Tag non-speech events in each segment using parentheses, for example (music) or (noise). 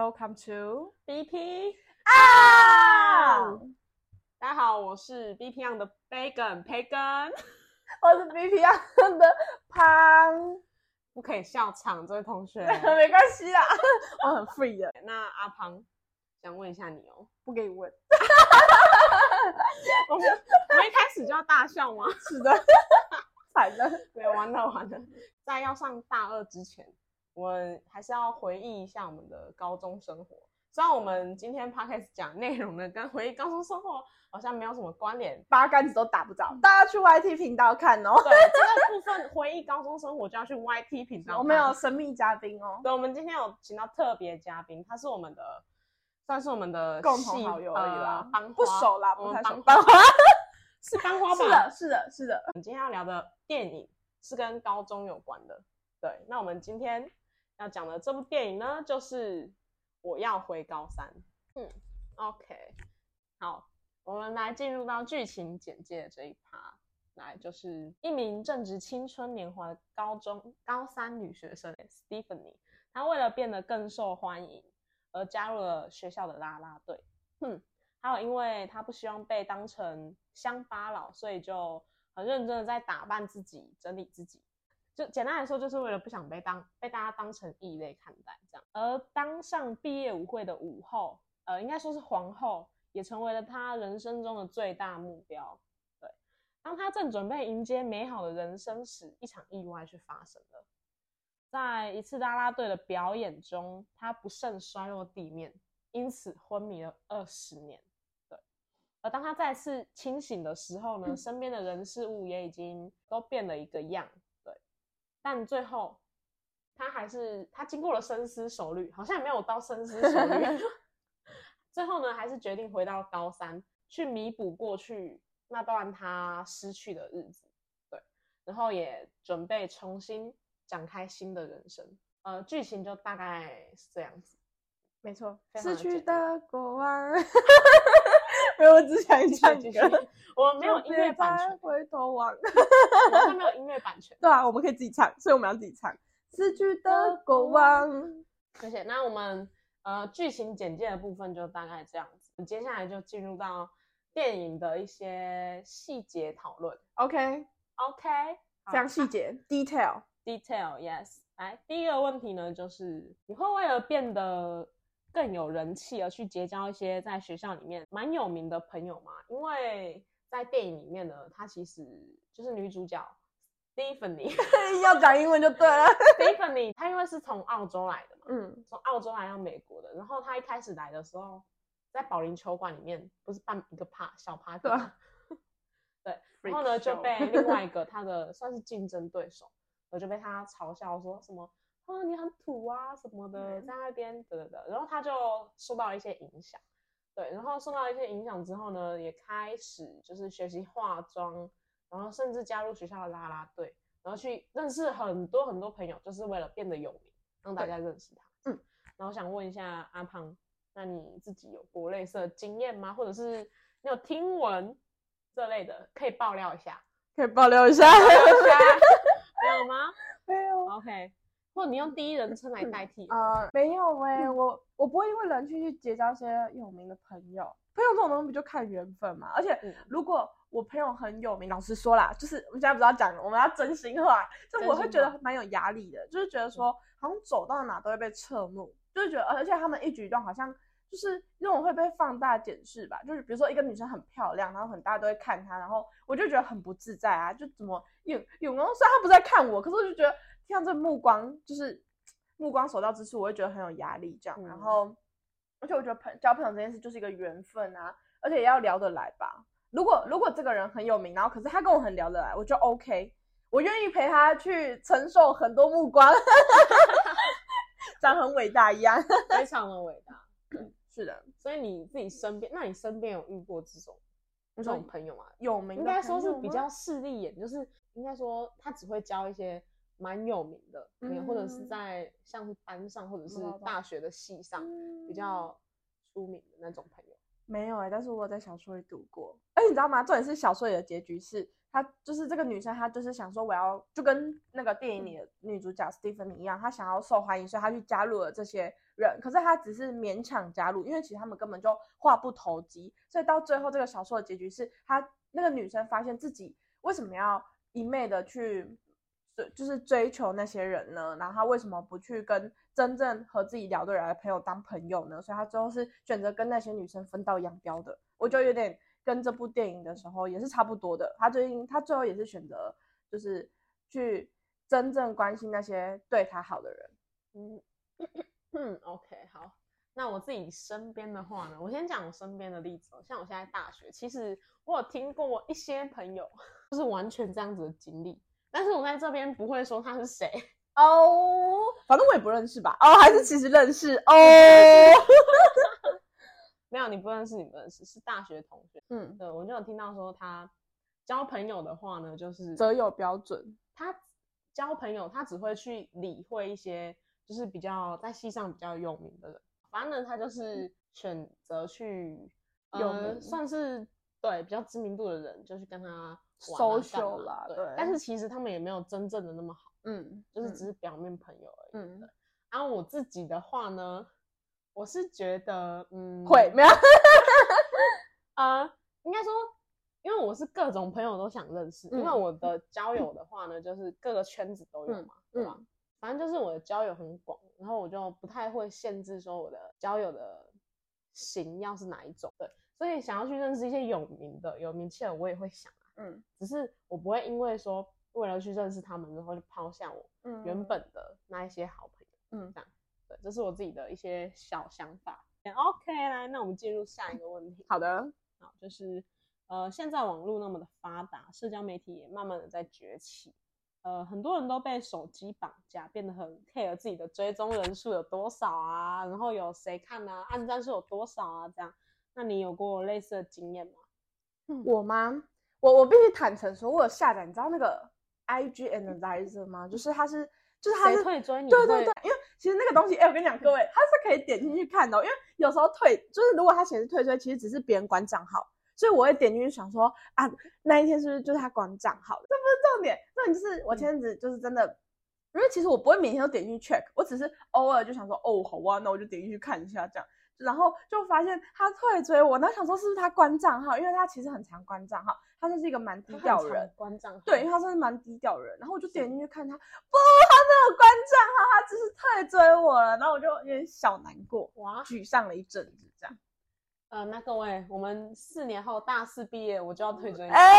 Welcome to BP 啊！大家好，我是 BP on 的 Bacon 培根，我是 BP 啊的胖，不可以笑场，这位同学。(laughs) 没关系啦，(laughs) 我很 free 的，那阿胖想问一下你哦，不给你问。我 (laughs) 们我们一开始就要大笑吗？是的，惨了。没有，完了完了，在要上大二之前，我们还是要回忆一下我们的高中生活。虽然我们今天 podcast 讲内容呢，跟回忆高中生活好像没有什么关联，八竿子都打不着，大家去 YT 频道看哦。对这个部分回忆高中生活就要去 YT 频道。(laughs) 我们有神秘嘉宾哦，对，我们今天有请到特别嘉宾，他是我们的，算是我们的共同好友而已啦呃班不熟啦，我们不太熟。班班花 (laughs) 是班花吧？是的，是的，是的。我们今天要聊的电影是跟高中有关的。对，那我们今天要讲的这部电影呢，就是《我要回高三》。嗯，OK，好，我们来进入到剧情简介的这一趴。来，就是一名正值青春年华的高中高三女学生 Stephanie，她为了变得更受欢迎，而加入了学校的啦啦队。哼，还有因为她不希望被当成乡巴佬，所以就很认真的在打扮自己、整理自己。就简单来说，就是为了不想被当被大家当成异类看待这样。而当上毕业舞会的舞后，呃，应该说是皇后，也成为了她人生中的最大目标。对，当她正准备迎接美好的人生时，一场意外却发生了。在一次啦啦队的表演中，她不慎摔落地面，因此昏迷了二十年。对，而当他再次清醒的时候呢，身边的人事物也已经都变了一个样。对，但最后他还是他经过了深思熟虑，好像也没有到深思熟虑。(laughs) 最后呢，还是决定回到高三，去弥补过去那段他失去的日子。对，然后也准备重新展开新的人生。呃，剧情就大概是这样子。没错，失去的简单的过往。(laughs) 没有，我只想唱歌。我没有音乐版权，回头望。我没有音乐版权。(laughs) 对啊，我们可以自己唱，所以我们要自己唱。失去的过往，谢谢，那我们呃剧情简介的部分就大概这样子。接下来就进入到电影的一些细节讨论。OK，OK，好非常细节，detail。detail yes。来，第一个问题呢，就是你会为了变得更有人气而去结交一些在学校里面蛮有名的朋友嘛？因为在电影里面呢，她其实就是女主角 Stephanie。(laughs) 要讲英文就对了。(laughs) Stephanie 她因为是从澳洲来的嘛，嗯，从澳洲来到美国的，然后她一开始来的时候，在保龄球馆里面不是办一个趴小 party 对啊吗？(laughs) 对，然后呢就被另外一个他的算是竞争对手，我就被他嘲笑说什么啊你很土啊什么的，嗯在那边得得得，然后他就受到了一些影响，对，然后受到一些影响之后呢，也开始就是学习化妆，然后甚至加入学校的啦啦队，然后去认识很多很多朋友，就是为了变得有名，让大家认识他。嗯，然后我想问一下阿胖，那你自己有过类似的经验吗？或者是你有听闻这类的，可以爆料一下？可以爆料一下。爆料一下 (laughs) 没有吗没有。？OK，或者你用第一人称来代替。呃，没有哎、我我不会因为人去去结交一些有名的朋友。朋友这种东西不就看缘分嘛？而且嗯如果我朋友很有名，老实说啦，就是我们现在不是要讲，我们要真心话，就我会觉得蛮有压力的，就是觉得说好像走到哪都会被侧目，就是觉得，而且他们一举一动好像就是那种会被放大检视吧，就是比如说一个女生很漂亮，然后很大家都会看她，然后我就觉得很不自在啊，就怎么有有人虽然他不在看我，可是我就觉得听到这目光就是目光所到之处，我会觉得很有压力这样，然嗯后而且我觉得朋交朋友这件事就是一个缘分啊，而且也要聊得来吧。如果如果这个人很有名，然后可是他跟我很聊得来，我就 OK，我愿意陪他去承受很多目光，(laughs) 长很伟大一样。(laughs) 非常的伟大。(clears throat) 是的，所以你自己身边，那你身边有遇过这种这种朋友吗？有名的应该说是比较势利眼，就是应该说他只会交一些蛮有名的朋友，或者是嗯在像是班上或者是大学的系上比较出名的那种朋友。没有哎、但是我有在小说里读过。哎，你知道吗？重点是小说里的结局是，她就是这个女生，她就是想说我要就跟那个电影里的女主角 Stephanie 一样，她想要受欢迎，所以她去加入了这些人。可是她只是勉强加入，因为其实他们根本就话不投机。所以到最后，这个小说的结局是，她那个女生发现自己为什么要一昧的去就是追求那些人呢？然后他为什么不去跟真正和自己聊得来的朋友当朋友呢？所以他最后是选择跟那些女生分道扬镳的。我觉得有点跟这部电影的时候也是差不多的。他最近他最后也是选择就是去真正关心那些对他好的人。嗯嗯，OK，好。那我自己身边的话呢，我先讲我身边的例子哦。像我现在大学，其实我有听过一些朋友，(laughs) 就是完全这样子的经历，但是我在这边不会说他是谁。(laughs) 哦，反正我也不认识吧？哦，还是其实认识哦。没有，你不认识，你不认识，是大学同学。嗯，对，我就有听到说他交朋友的话呢，就是择友标准。他交朋友，他只会去理会一些就是比较在戏上比较有名的人。反正呢，他就是选择去有呃，算是对比较知名度的人，就去跟他嘛对啦对但是其实他们也没有真正的那么好，嗯，就是嗯只是表面朋友而已。嗯。然后我自己的话呢，我是觉得，嗯，会没有？呃，应该说，因为我是各种朋友都想认识，因为嗯我的交友的话呢，就是各个圈子都有嗯嘛，对吧？反正就是我的交友很广，然后我就不太会限制说我的交友的型要是哪一种，对，所以想要去认识一些有名的、有名气的，我也会想啊，嗯只是我不会因为说为了去认识他们，然后就抛下我嗯原本的那一些好朋友。嗯这样，对，这是我自己的一些小想法。OK，来，那我们进入下一个问题。(laughs) 好的，好，就是呃，现在网络那么的发达，社交媒体也慢慢的在崛起，呃，很多人都被手机绑架，变得很 care 自己的追踪人数有多少啊，然后有谁看啊，按赞数有多少啊，这样。那你有过类似的经验吗？我吗？我我必须坦诚说，我有下载，你知道那个 IG Analyzer 吗？就是它是，就是它谁是退追你会对对对，因为其实那个东西，哎、我跟你讲，各位，它是可以点进去看的哦、因为有时候退，就是如果它显示退追，其实只是别人管账号，所以我会点进去想说啊，那一天是不是就是他管账号的？这不是重点，重点就是我前阵子就是真的，因为其实我不会每天都点进去 check，我只是偶尔就想说，哦，好啊，那我就点进去看一下这样。然后就发现他退追我，然后想说是不是他关账号，因为他其实很常关账号，他就是一个蛮低调的人，关账号，对，因为他真的蛮低调的人，然后我就点进去看他，不，他没有关账号，他只是退追我了，然后我就有点小难过，哇，沮丧了一阵子这样。(laughs) 呃，那各位，我们四年后大四毕业，我就要退追你。哎、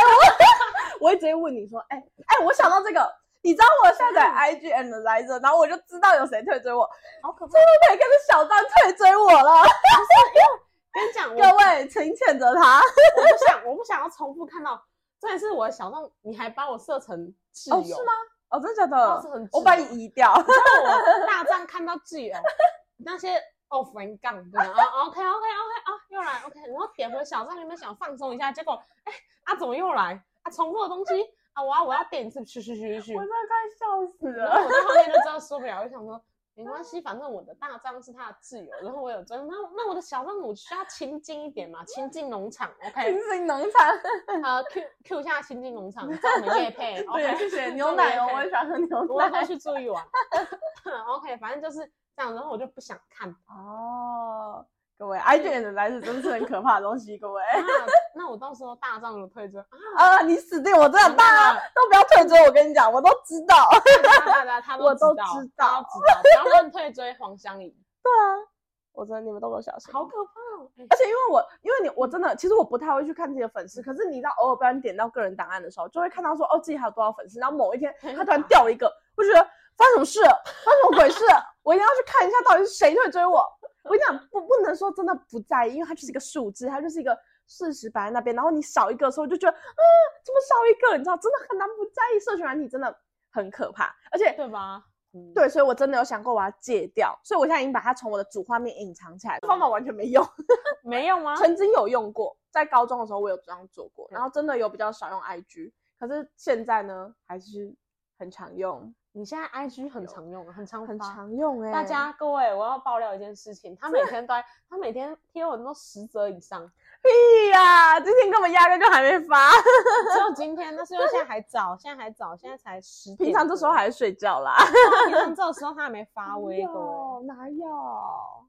我 (laughs) 我会直接问你说，哎、哎、我想到这个，你知道我下载 IG Analyzer，然后我就知道有谁退追我，好可怕！每个是小张退追我了，(laughs) 跟你讲，各位请谴责他。我不想，我不想要重复看到。这也是我的小张，你还把我设成挚友，哦，是吗？哦，真的假的？我把你移掉。我 (laughs) 大战看到挚友，那些 off 人杠，对吧？啊，OK OK OK 啊，又来 OK，然后点回小账，原本想放松一下，结果哎啊怎么又来啊重复的东西啊，我要我要点一次，去去去去我真的快笑死了然后。我在后面就知道受不了，我就想说。没关系，反正我的大账是他的自由，然后我有真，那那我的小账我需要亲近一点嘛，亲近农场，OK，亲近农场，呃，Q Q 一下亲近农场，找我们叶配 (laughs) 对，，OK，谢谢 (laughs) 牛奶哦，我也喜欢喝牛奶我会奶。(laughs) 去注意玩，OK，反正就是这样，然后我就不想看。哦，各位，IG 的来是真的是很可怕的东西，各位。啊那我到时候大账有退追啊，(laughs) 啊，你死定！我真的，大家都不要退追，我跟你讲，我都知道。大家他 (laughs) 我都知道，知道他都知道，不要乱退追黄香怡，(laughs) 对啊，我真的你们都给我小心。好可怕哦！哎而且因为我，因为你，我真的，其实我不太会去看自己的粉丝，可是你知道，偶尔不然点到个人档案的时候，就会看到说，哦，自己还有多少粉丝，然后某一天他突然掉了一个，我就觉得发生什么事了？发生什么鬼事了？我一定要去看一下到底是谁在追我。我跟你讲，不不能说真的不在意，因为它就是一个数字，它就是一个事实摆在那边，然后你少一个的时候，就觉得啊，怎么少一个？你知道，真的很难不在意。社群软体真的很可怕，而且对吧？嗯，对，所以我真的有想过我要戒掉，所以我现在已经把它从我的主画面隐藏起来，方法完全没用。(laughs) 没用吗？曾经有用过，在高中的时候我有这样做过，嗯然后真的有比较少用 IG，可是现在呢，还是很常用，你现在 IG 很常用啊，很常很常用哎、大家各位，我要爆料一件事情，他每 (laughs) 天都在，他每天贴文都十则以上，屁呀、今天根本压根就还没发，(laughs) 只有 (laughs) 今天，那是因为现在还早，现在还早，现在才十点。平常这时候还在睡觉啦。平常这个时候他还没发威，各位。有哪有？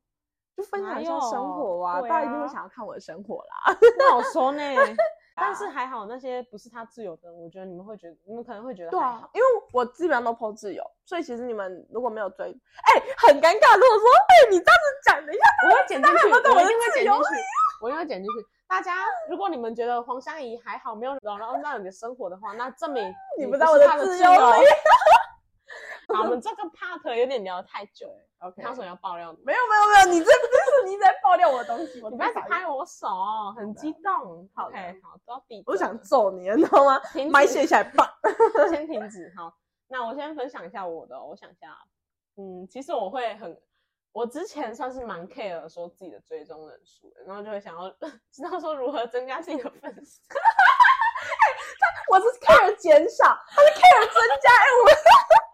就分享一下生活啊，对大家一定会啊想要看我的生活啦。那我说呢，(laughs) 但是还好那些不是他自由的人，我觉得你们会觉得，你们可能会觉得对啊。，因为我基本上都 PO 自由，所以其实你们如果没有追，哎、很尴尬。如果说，哎、你这样子讲，等一下，我会剪进去，我一定会剪进去，我一定会剪进去。大家，如果你们觉得黄香怡还好，没有扰乱到你的生活的话，那证明你不知道我的是他的自由。好，我们这个 part 有点聊得太久了。OK，你有什么要爆料你？没有没有没有，你这不是你在爆料我的东西，我你不要拍我手，很激动。好的 OK，好，都要闭。我想揍你，你知道吗？麦卸下来，棒！先停止。好，那我先分享一下我的哦。我想一下，嗯，其实我会很，我之前算是蛮 care 说自己的追踪人数，然后就会想要 (laughs) 知道说如何增加自己的粉丝。(laughs) 我是 care 减少，他是 care 增加。哎、我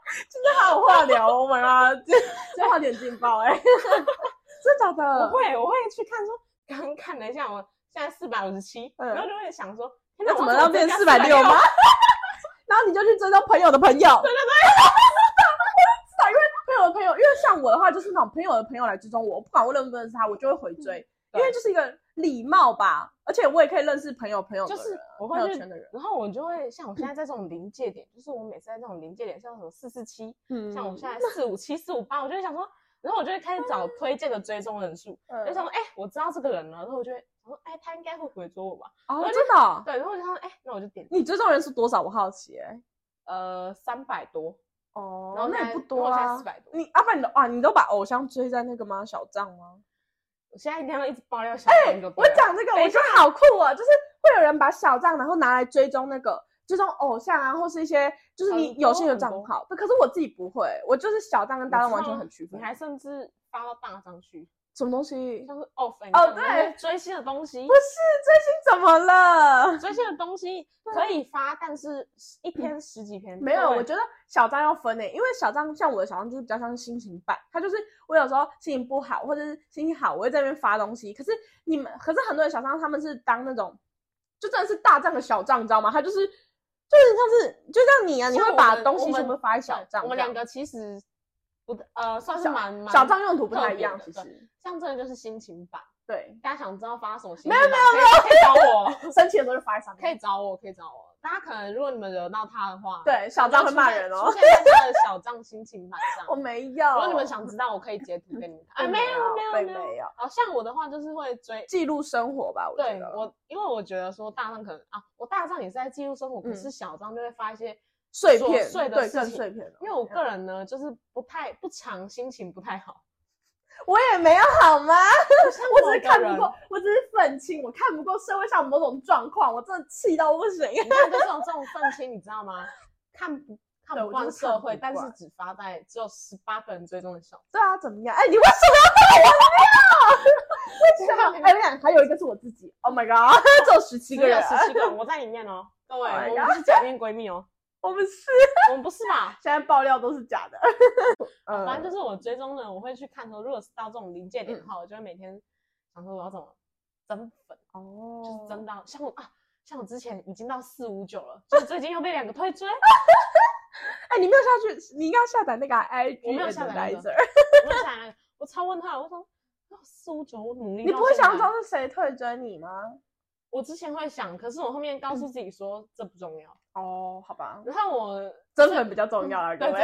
们今天还有话聊，(laughs) Oh god，今今天话点劲爆哎、(laughs) 真的假的？我会，我会去看说，刚刚看了一下，我现在四百五十七，嗯。然后就会想说，那怎么要变四百六吗？460？(laughs) 然后你就去追踪朋友的朋友。对对对，因为朋友的朋友，因为像我的话，就是那种朋友的朋友来追踪我，不管我认不认识他，我就会回追，因为就是一个礼貌吧。而且我也可以认识朋友朋友，就是我朋友圈的人。然后我就会像我现在在这种临界点，(laughs) 就是我每次在这种临界点，像什么四四七，嗯像我现在四五七、四五八，我就会想说，然后我就会开始找推荐的追踪人数，嗯就想说，哎、我知道这个人了，然后我就会想说，哎、他应该会回追我吧？哦，真的哦、对，然后我就想说，哎、那我就点，你追踪人数多少？我好奇哎、呃，三百多，哦然后那也不多啊四。百多。你阿爸，你都啊，你都把偶像追在那个吗？小账吗？我现在一定要一直爆料小账、欸我讲这个，我觉得好酷哦，就是会有人把小账，然后拿来追踪那个追踪偶像啊，或是一些就是你有兴趣的账号。可是我自己不会，我就是小账跟大账完全很区分你。还甚至发到大张去，什么东西？像是 off 哦哦对追星的东西不，是追星怎么了？追星的东西可以发，但是一篇十几篇没有，我觉得小张要分诶，因为小张像我的小张就是比较像是心情版，他就是我有时候心情不好或者是心情好，我会在那边发东西。可是你们，可是很多人小张他们是当那种，就真的是大账的小账，你知道吗？他就是就是像是就像你啊，你会把东西全部发在小对账，我们两个其实不呃算是蛮蛮小账用途不太一样，其实像这个就是心情版，对，大家想知道发什么心没有没有没有，可以找我，(laughs) 生气的时候就发在上面，可以找我，可以找我。大家可能如果你们惹到他的话，对小张会骂人哦出现在他的小账心情版上。我没有。如果你们想知道，我可以截图给你们 (laughs) 看。哎，没有没有没有好像我的话就是会追，记录生活吧，我觉对得我，因为我觉得说大账可能啊，我大账也是在记录生活，可嗯是小账就会发一些碎片碎的对事情更碎片的，因为我个人呢，就是不太不常心情不太好，我也没有好吗？我 (laughs) 只是看不过，我只是愤青，我看不过社会上某种状况，我真的气到不行。(laughs) 你看就这种这种愤青，你知道吗？看不看不惯社会，但是只发在只有十八个人追踪的小对啊，怎么样？哎、你为什么要对我这样？(laughs) 为什么？哎、我想还有一个是我自己。Oh my god，只有十七个人，十七个人，我在里面哦。各位，Oh 我们不是假面闺蜜哦，我们是 (laughs) 我们不是吧？现在爆料都是假的。(laughs) 嗯反正就是我追踪的，我会去看说，如果是到这种临界点的话，我就会每天想说我要怎么增粉，哦就是增到像我啊，像我之前已经到四五九了，就最近又被两个退追，(laughs) 哎、你没有下去，你应该下载那个 IG 我没有下载那个 Analyzer 我就想我超问他，我说四五九，我努力，你不会想知道是谁退追你吗？我之前会想，可是我后面告诉自己说这不重要。哦，好吧，然后我真粉比较重要啊，各对，位。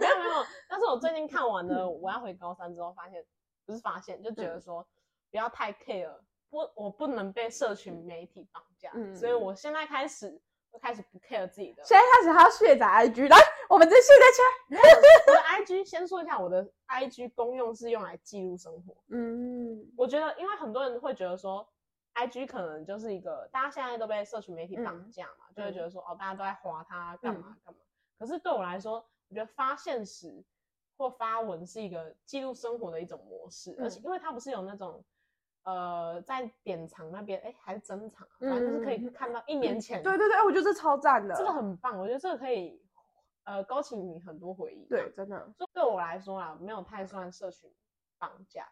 没有没有，但是我最近看完了，我要回高三之后，发现不是发现，就觉嗯得说不要太 care，不，我不能被社群媒体绑架，嗯所以我现在开始就开始不 care 自己的。现在开始还要卸载 IG，来，我们这卸载起来。我的 IG 先说一下，我的 IG 公用是用来记录生活。嗯，我觉得，因为很多人会觉得说，IG 可能就是一个大家现在都被社群媒体绑架嘛，就会觉得说，哦，大家都在划它干嘛干嘛。可是对我来说，我觉得发现实或发文是一个记录生活的一种模式，嗯而且因为它不是有那种。呃，在典藏那边，哎，还是珍藏，反正就是可以看到一年前，对对对，哎我觉得这超赞的，这个很棒，我觉得这个可以呃勾起你很多回忆。对，，真的，就对我来说啦，没有太算社群绑架，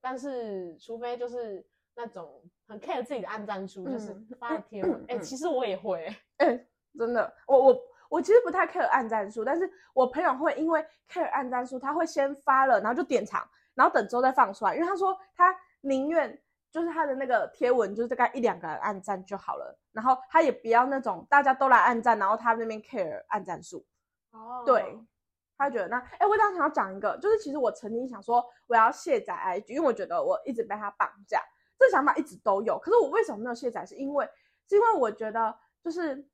但是除非就是那种很 care 自己的暗战术，就是嗯发的贴文，哎、嗯其实我也会、哎、真的，我我我其实不太 care 暗战术，但是我朋友会因为 care 暗战术，他会先发了，然后就点藏，然后等之后再放出来，因为他说他宁愿就是他的那个贴文就是大概一两个人暗赞就好了，然后他也不要那种大家都来暗赞，然后他那边 care 暗战术，哦。对，他觉得那，哎、我当时想要讲一个，就是其实我曾经想说我要卸载 IG，因为我觉得我一直被他绑架，这想法一直都有。可是我为什么没有卸载？是因为是因为我觉得就是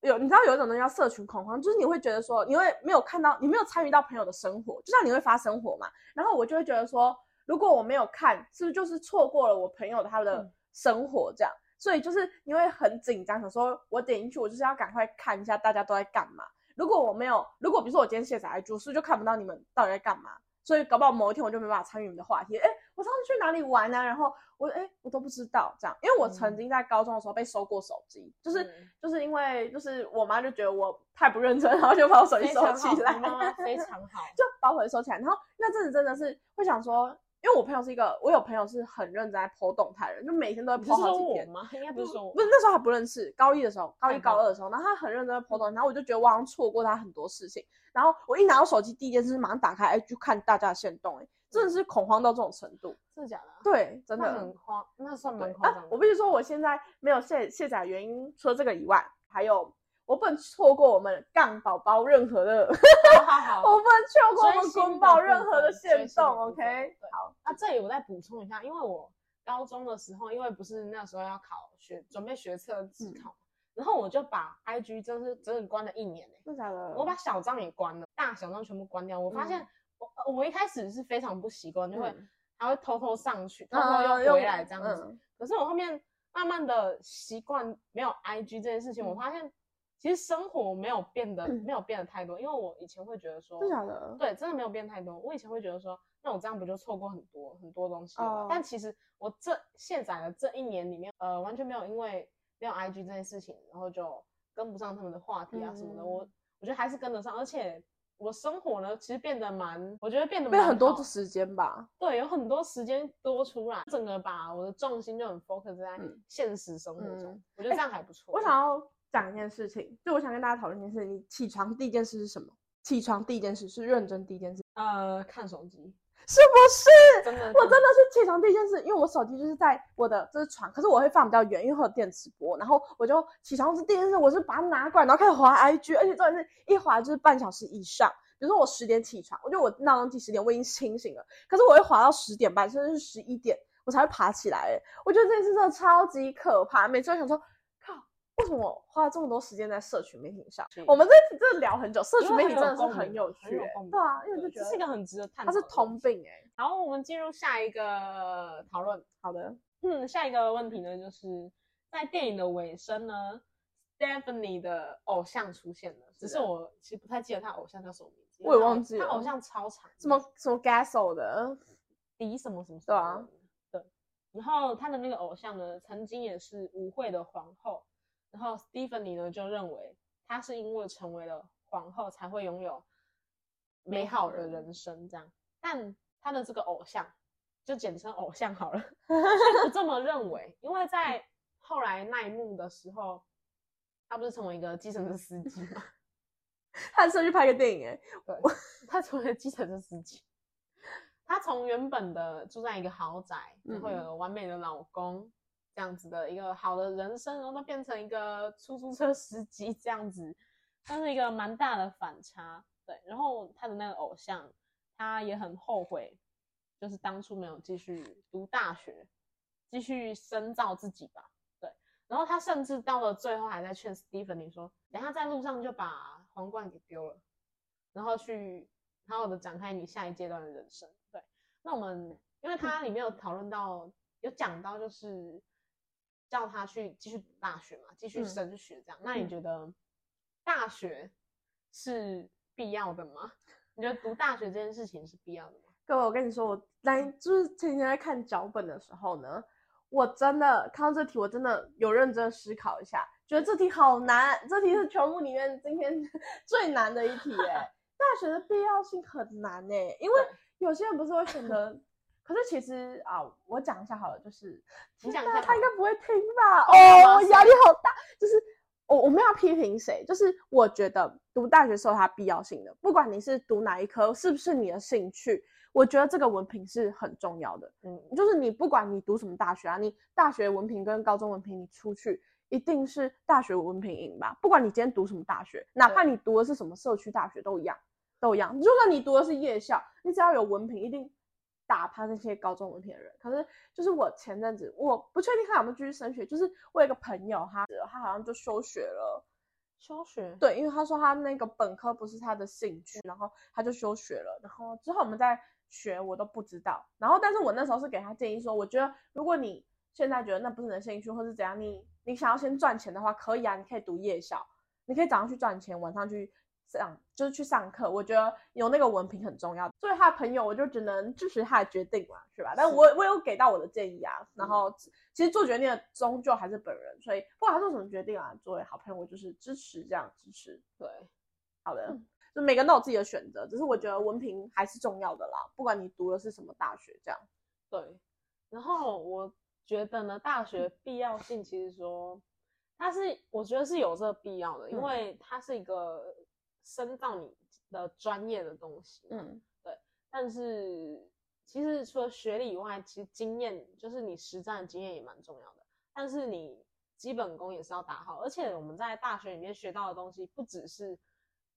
有，你知道有一种东西叫社群恐慌，就是你会觉得说你会没有看到，你没有参与到朋友的生活，就像你会发生活嘛，然后我就会觉得说，如果我没有看，是不是就是错过了我朋友他的嗯生活这样？所以就是你会很紧张，想说我点进去，我就是要赶快看一下大家都在干嘛。如果我没有，如果比如说我今天卸载 IG，是不是就看不到你们到底在干嘛？所以搞不好某一天我就没办法参与你们的话题。哎，我上次去哪里玩呢、然后我哎，我都不知道这样，因为我曾嗯经在高中的时候被收过手机，就是、嗯就是因为就是我妈就觉得我太不认真，然后就把我手机收起来，非常好，就把我手机收起来。然后那阵子真的是会想说，因为我朋友是一个，我有朋友是很认真在 po 动态的人，就每天都会剖好说几天。我吗？应该不是说我不是那时候还不认识，高一的时候，高一高二的时候，然后他很认真在剖动态，然后我就觉得我好像错过他很多事情。然后我一拿到手机，第一件事是马上打开，哎，就看大家的线动，哎，真的是恐慌到这种程度。真的假的啊？对，真的很慌，那算对蛮夸张我必须说，我现在没有卸卸载原因，除了这个以外，还有我不能错过我们杠宝宝任何的，好好好，(laughs) 我不能错过我们公宝任何的分追线动，OK？对好，啊，这里我再补充一下，因为我高中的时候，因为不是那时候要考学准备学测自嗯考，然后我就把 IG 真是整整关了一年欸真的假的？我把小账也关了，大小账全部关掉。我发现嗯我一开始是非常不习惯，就会嗯还会偷偷上去，偷偷嗯又回来这样子。嗯可是我后面慢慢的习惯没有 IG 这件事情，我嗯发现其实生活没有变得嗯没有变得太多，因为我以前会觉得说，真的假的？对，真的没有变太多。我以前会觉得说，那我这样不就错过很多很多东西了但其实我这卸载了这一年里面，呃，完全没有因为没有 IG 这件事情，然后就跟不上他们的话题啊什么的。嗯我我觉得还是跟得上，而且我生活呢，其实变得蛮，我觉得变得被蛮好很多时间吧。对，有很多时间多出来，整个把我的重心就很 focus 在嗯现实生活中，嗯我觉得这样还不错。我想要讲一件事情，就我想跟大家讨论一件事，你起床第一件事是什么？起床第一件事是认真第一件事，呃看手机，是不是？真的我真的是起床第一件事，因为我手机就是在我的这是床，可是我会放比较远，因为会有电磁波，然后我就起床是第一件事，我是把它拿过来，然后开始滑 IG，而且重点是一滑就是半小时以上。比如说我十点起床，我觉得我闹钟计十点，我已经清醒了，可是我会滑到十点半，甚至是十一点，我才会爬起来。欸我觉得这件事真的超级可怕，每次都想说，靠，为什么花了这么多时间在社群媒体上？我们这真的聊很久，社群媒体真的是很有趣、对啊，因为就觉得这是一个很值得探讨它是通病哎、好，我们进入下一个讨论。好的，嗯，下一个问题呢，就是在电影的尾声呢，Stephanie 的偶像出现了，只是我其实不太记得他偶像叫什么名字，我也忘记了他偶像超长，什么什么 Gasso 的，迪什么什么什对啊对。然后他的那个偶像呢，曾经也是舞会的皇后，然后 Stephanie 呢就认为她是因为成为了皇后才会拥有美好的人生这样，但他的这个偶像就简称偶像好了，(laughs) 却不这么认为，因为在后来那一幕的时候，他不是成为一个计程车司机吗？(laughs) 他是去拍个电影哎、对，他成为了计程车司机。他从原本的住在一个豪宅，然后有完美的老公，这样子的一个好的人生，然后他变成一个出租车司机这样子，那是一个蛮大的反差。对，然后他的那个偶像，他也很后悔，就是当初没有继续读大学，继续深造自己吧。对，然后他甚至到了最后还在劝 Stephanie 说，等下在路上就把皇冠给丢了，然后去好好的展开你下一阶段的人生。对，那我们因为它里面有讨论到，有讲到就是叫他去继续读大学嘛，继续嗯升学这样。那你嗯觉得大学是必要的吗？你觉得读大学这件事情是必要的吗？各位，我跟你说，我来就是前几天在看脚本的时候呢，我真的看到这题，我真的有认真思考一下，觉得这题好难，这题是全部里面今天 (laughs) 最难的一题哎。(laughs) 大学的必要性很难哎，因为有些人不是会选择，可是其实啊，我讲一下好了，就是你讲一下，他应该不会听吧？哦，我压力好大，就是我我们要批评谁？就是我觉得读大学是有它必要性的，不管你是读哪一科，是不是你的兴趣。我觉得这个文凭是很重要的，嗯，就是你不管你读什么大学啊，你大学文凭跟高中文凭，你出去一定是大学文凭赢吧？不管你今天读什么大学，哪怕你读的是什么社区大学都一样，都一样。就算你读的是夜校，你只要有文凭，一定打趴那些高中文凭的人。可是就是我前阵子，我不确定他有没有继续升学，就是我有一个朋友，他他好像就休学了，休学？对，因为他说他那个本科不是他的兴趣，然后他就休学了。然后之后我们在。学我都不知道，然后但是我那时候是给他建议说，我觉得如果你现在觉得那不是你的兴趣，或是怎样，你你想要先赚钱的话，可以啊，你可以读夜校，你可以早上去赚钱，晚上去上就是去上课。我觉得有那个文凭很重要。作为他的朋友，我就只能支持他的决定嘛，是吧？但我我有给到我的建议啊，然后其实做决定的终究还是本人，所以不管他做什么决定啊，作为好朋友，我就是支持这样支持。对，好的。就每个人都有自己的选择，只是我觉得文凭还是重要的啦，不管你读的是什么大学，这样。对。然后我觉得呢，大学必要性其实说，它是我觉得是有这个必要的，因为它是一个深造你的专业的东西。嗯，对。但是其实除了学历以外，其实经验就是你实战的经验也蛮重要的。但是你基本功也是要打好，而且我们在大学里面学到的东西不只是。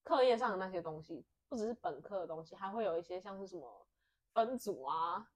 课业上的那些东西，不只是本科的东西，还会有一些像是什么分组啊，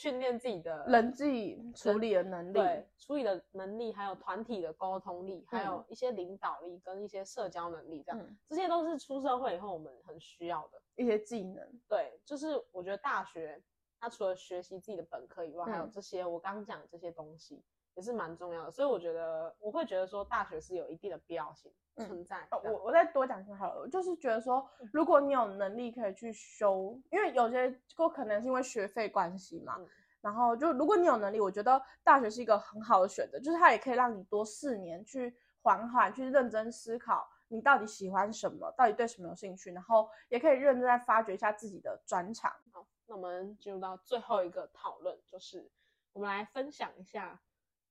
训练自己的人际处理的能力，对，处理的能力，还有团体的沟通力，还有一些领导力跟一些社交能力，这样，这些都是出社会以后我们很需要的。一些技能。对，就是我觉得大学它除了学习自己的本科以外，还有这些我刚讲这些东西。也是蛮重要的，所以我觉得我会觉得说大学是有一定的必要性存在。我我再多讲一下好了，就是觉得说，如果你有能力可以去修，因为有些就可能是因为学费关系嘛，然后就如果你有能力，我觉得大学是一个很好的选择，就是它也可以让你多四年去缓缓去认真思考你到底喜欢什么，到底对什么有兴趣，然后也可以认真再发掘一下自己的专长。好，那我们进入到最后一个讨论，就是我们来分享一下。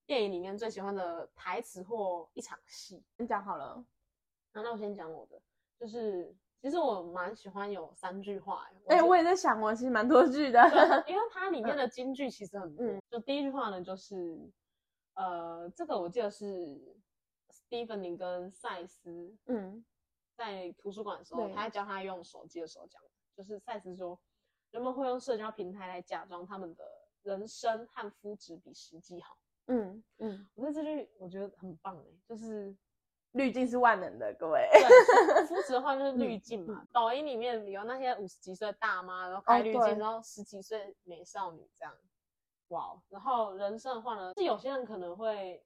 电影里面最喜欢的台词或一场戏，你讲好了。那那我先讲我的，就是其实我蛮喜欢有三句话。哎，我也在想，我其实蛮多句的，(laughs) 因为它里面的金句其实很多。就第一句话呢，就是呃，这个我记得是 Stephanie 跟赛斯，嗯，在图书馆的时候，他在教他用手机的时候讲，就是赛斯说，人们会用社交平台来假装他们的人生和肤质比实际好。嗯嗯，我觉得这句我觉得很棒哎，就是滤镜是万能的，各位。肤质的话就是滤镜嘛，抖音里面有那些五十几岁大妈，然后开滤镜，然后十几岁美少女这样，哇。然后人生的话呢，是有些人可能会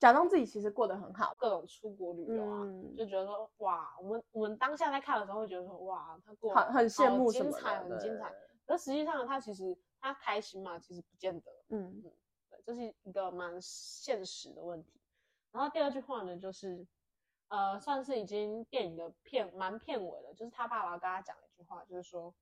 假装自己其实过得很好，各种出国旅游啊，就觉得说哇，我们我们当下在看的时候会觉得说哇，他过很很羡慕，精彩，很精彩。可实际上他其实他开心嘛，其实不见得，嗯嗯。这是一个蛮现实的问题。然后第二句话呢，就是，呃，算是已经电影的片蛮片尾了。就是他爸爸跟他讲一句话，就是说，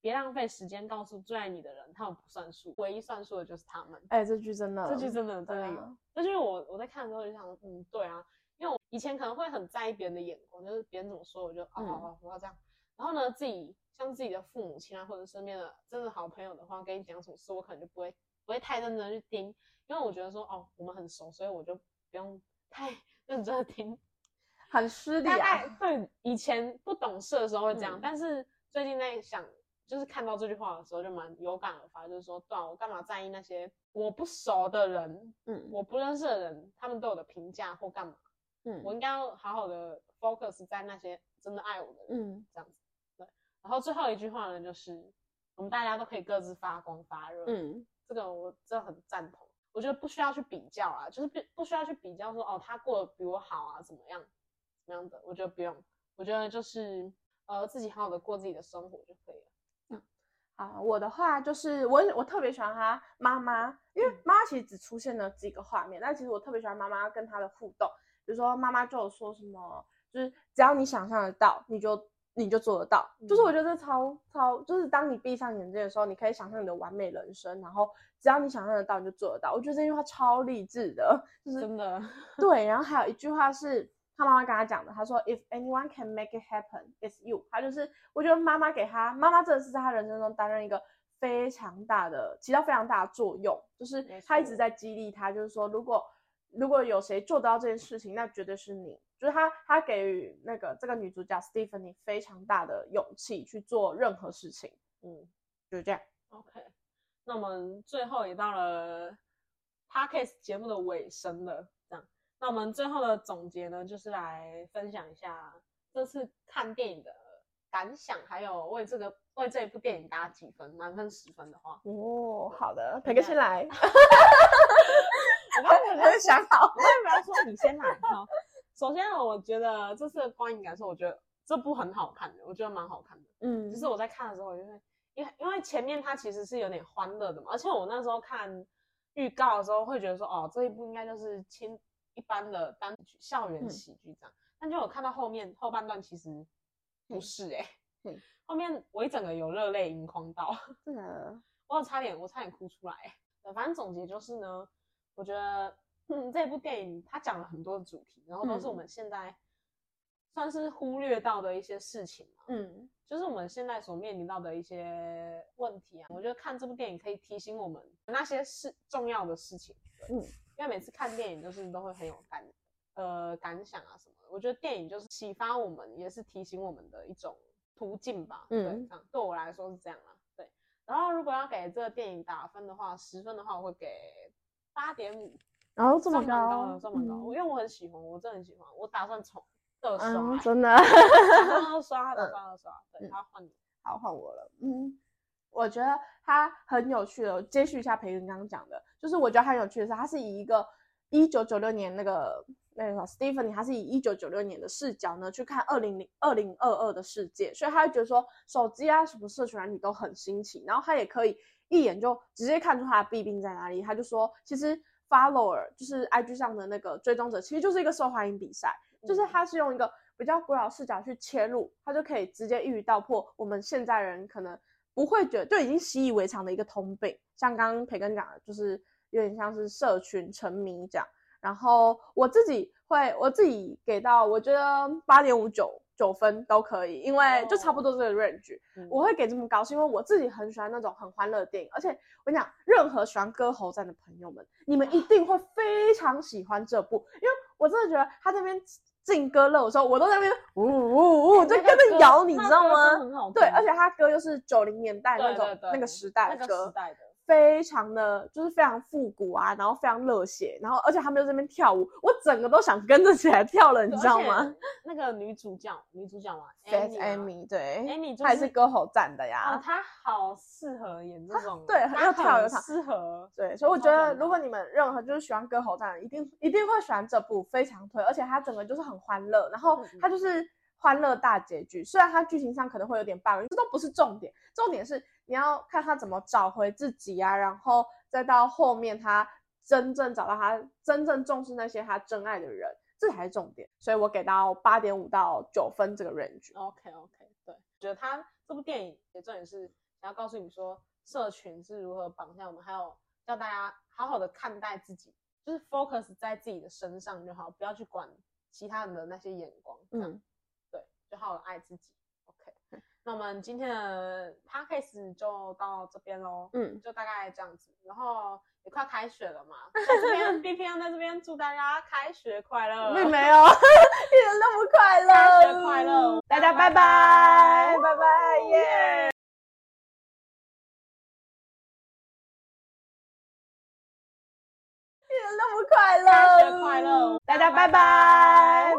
别浪费时间告诉最爱你的人，他们不算数，唯一算数的就是他们。哎，这句真的，这句真的真的有。这句我我在看的时候就想，嗯，对啊，因为我以前可能会很在意别人的眼光，就是别人怎么说，我就啊，好好，我要这样。然后呢，自己像自己的父母亲啊，或者身边的真的好朋友的话，跟你讲什么事，我可能就不会。不会太认真去听，因为我觉得说哦，我们很熟，所以我就不用太 (laughs) 认真的听，(laughs) 很失礼啊。对，以前不懂事的时候会这样，但是最近在想，就是看到这句话的时候就蛮有感而发，就是说，对啊，我干嘛在意那些我不熟的人，嗯，我不认识的人，他们对我的评价或干嘛，嗯，我应该要好好的 focus 在那些真的爱我的人，嗯，这样子。对，然后最后一句话呢，就是我们大家都可以各自发光发热，嗯。这个我真的很赞同，我觉得不需要去比较啊，就是不不需要去比较说哦，他过得比我好啊，怎么样，怎么样的，我觉得不用，我觉得就是呃自己好好的过自己的生活就可以了。嗯，好，我的话就是我我特别喜欢他妈妈，因为妈妈其实只出现了几个画面，但其实我特别喜欢妈妈跟他的互动。比如说妈妈就有说什么，就是只要你想象得到，你就你就做得到。就是我觉得超超，就是当你闭上眼睛的时候，你可以想象你的完美人生，然后只要你想象得到，你就做得到。我觉得这句话超励志的，就是真的对。然后还有一句话是。他妈妈跟他讲的，他说：“If anyone can make it happen, it's you。”他就是，我觉得妈妈给他，妈妈真的是在他人生中担任一个非常大的，起到非常大的作用。就是他一直在激励他，就是说，如果如果有谁做得到这件事情，那绝对是你。就是他，他给予那个这个女主角 Stephanie 非常大的勇气去做任何事情。嗯，就是这样。OK，那我们最后也到了 Podcast 节目的尾声了。那我们最后的总结呢，就是来分享一下这次看电影的感想，还有为这个为这一部电影打几分，满分十分的话。哦，好的，培哥先来。(laughs) 我刚才没有想好，我也没有说你先来。好，首先，我觉得这次的观影感受，我觉得这部很好看的，我觉得蛮好看的。嗯，就是我在看的时候，我就会因为因为前面它其实是有点欢乐的嘛，而且我那时候看预告的时候会觉得说，哦，这一部应该就是轻。一般的单曲校园喜剧这样，但就我看到后面后半段其实不是哎，(laughs) 后面我一整个有热泪盈眶到，真的，我差点我差点哭出来。反正总结就是呢，我觉得 (laughs) 这部电影它讲了很多的主题，然后都是我们现在算是忽略到的一些事情嘛，嗯，就是我们现在所面临到的一些问题啊。我觉得看这部电影可以提醒我们那些事重要的事情，嗯。因为每次看电影就是都会很有感，呃感想啊什么的。我觉得电影就是启发我们，也是提醒我们的一种途径吧。嗯，对，对我来说是这样啊。对，然后如果要给这个电影打分的话，十分的话我会给八点五。然后这么高，这么高，因为我很喜欢，我真的很喜欢。我打算从二刷，真的，二刷，(laughs) 二刷，二刷。对，他换你，好换我了。嗯。我觉得他很有趣的，接续一下培根刚刚讲的，就是我觉得很有趣的是，他是以一个一九九六年那个那个 Stephanie，他是以一九九六年的视角呢去看二零零二零二二的世界，所以他会觉得说手机啊什么社群软体都很新奇，然后他也可以一眼就直接看出他的弊病在哪里。他就说，其实 follower 就是 IG 上的那个追踪者，其实就是一个受欢迎比赛，就是他是用一个比较古老视角去切入，他就可以直接一语道破我们现在人可能。不会觉得就已经习以为常的一个通病，像刚刚培根讲的，就是有点像是社群沉迷这样。然后我自己会，我自己给到我觉得八点五九九分都可以，因为就差不多这个 range。我会给这么高，是因为我自己很喜欢那种很欢乐的电影，而且我跟你讲，任何喜欢歌喉战的朋友们，你们一定会非常喜欢这部，因为我真的觉得他这边。劲歌乐的时候，我都在那边呜呜呜，就跟着摇，你知道吗？对，而且他歌又是九零年代那种那个时代的歌。非常的就是非常复古啊，然后非常热血，然后而且他们在这边跳舞，我整个都想跟着起来跳了，你知道吗？(laughs) 那个女主角，女主角嘛，Amy，对，Amy，她也是歌喉站的呀。哦，她好适合演这种，对，又跳又唱，适合。对，所以我觉得如果你们任何就是喜欢歌喉站的，一定一定会喜欢这部，非常推，而且它整个就是很欢乐，然后它就是欢乐大结局。虽然它剧情上可能会有点 bug，这都不是重点，重点是。你要看他怎么找回自己啊，然后再到后面他真正找到他真正重视那些他真爱的人，这才是重点。所以我给到八点五到九分这个 range。OK OK，对，觉得他这部电影也重点是想要告诉你说，社群是如何绑架我们，还有叫大家好好的看待自己，就是 focus 在自己的身上就好，不要去管其他人的那些眼光。嗯，对，就好好爱自己。那我们今天的 podcast 就到这边喽，嗯，就大概这样子。然后也快开学了嘛，在这边 B P M 在这边祝大家开学快乐，并没有，一人那么快乐，开学快乐，大家拜拜，拜拜，耶！那么快乐，开学快乐，大家拜拜。